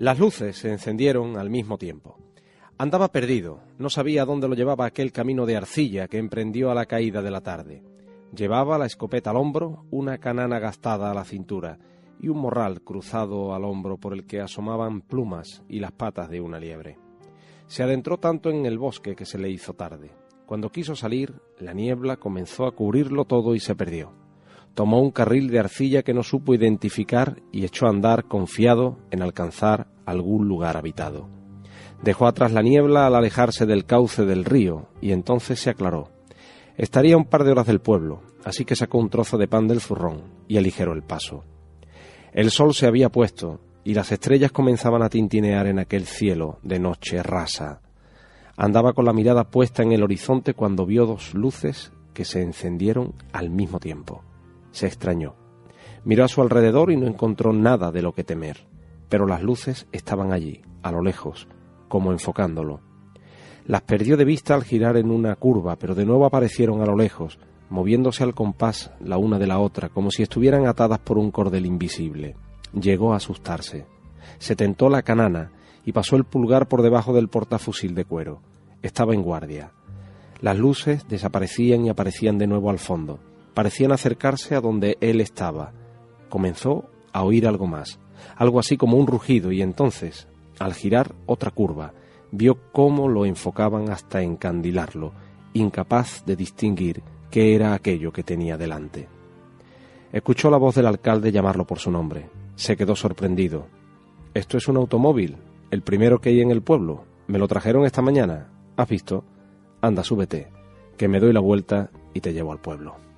Las luces se encendieron al mismo tiempo. Andaba perdido, no sabía dónde lo llevaba aquel camino de arcilla que emprendió a la caída de la tarde. Llevaba la escopeta al hombro, una canana gastada a la cintura y un morral cruzado al hombro por el que asomaban plumas y las patas de una liebre. Se adentró tanto en el bosque que se le hizo tarde. Cuando quiso salir, la niebla comenzó a cubrirlo todo y se perdió tomó un carril de arcilla que no supo identificar y echó a andar confiado en alcanzar algún lugar habitado. Dejó atrás la niebla al alejarse del cauce del río y entonces se aclaró. Estaría un par de horas del pueblo, así que sacó un trozo de pan del zurrón y aligeró el paso. El sol se había puesto y las estrellas comenzaban a tintinear en aquel cielo de noche rasa. Andaba con la mirada puesta en el horizonte cuando vio dos luces que se encendieron al mismo tiempo. Se extrañó. Miró a su alrededor y no encontró nada de lo que temer, pero las luces estaban allí, a lo lejos, como enfocándolo. Las perdió de vista al girar en una curva, pero de nuevo aparecieron a lo lejos, moviéndose al compás la una de la otra, como si estuvieran atadas por un cordel invisible. Llegó a asustarse. Se tentó la canana y pasó el pulgar por debajo del portafusil de cuero. Estaba en guardia. Las luces desaparecían y aparecían de nuevo al fondo parecían acercarse a donde él estaba. Comenzó a oír algo más, algo así como un rugido, y entonces, al girar otra curva, vio cómo lo enfocaban hasta encandilarlo, incapaz de distinguir qué era aquello que tenía delante. Escuchó la voz del alcalde llamarlo por su nombre. Se quedó sorprendido. Esto es un automóvil, el primero que hay en el pueblo. Me lo trajeron esta mañana. ¿Has visto? Anda, súbete, que me doy la vuelta y te llevo al pueblo.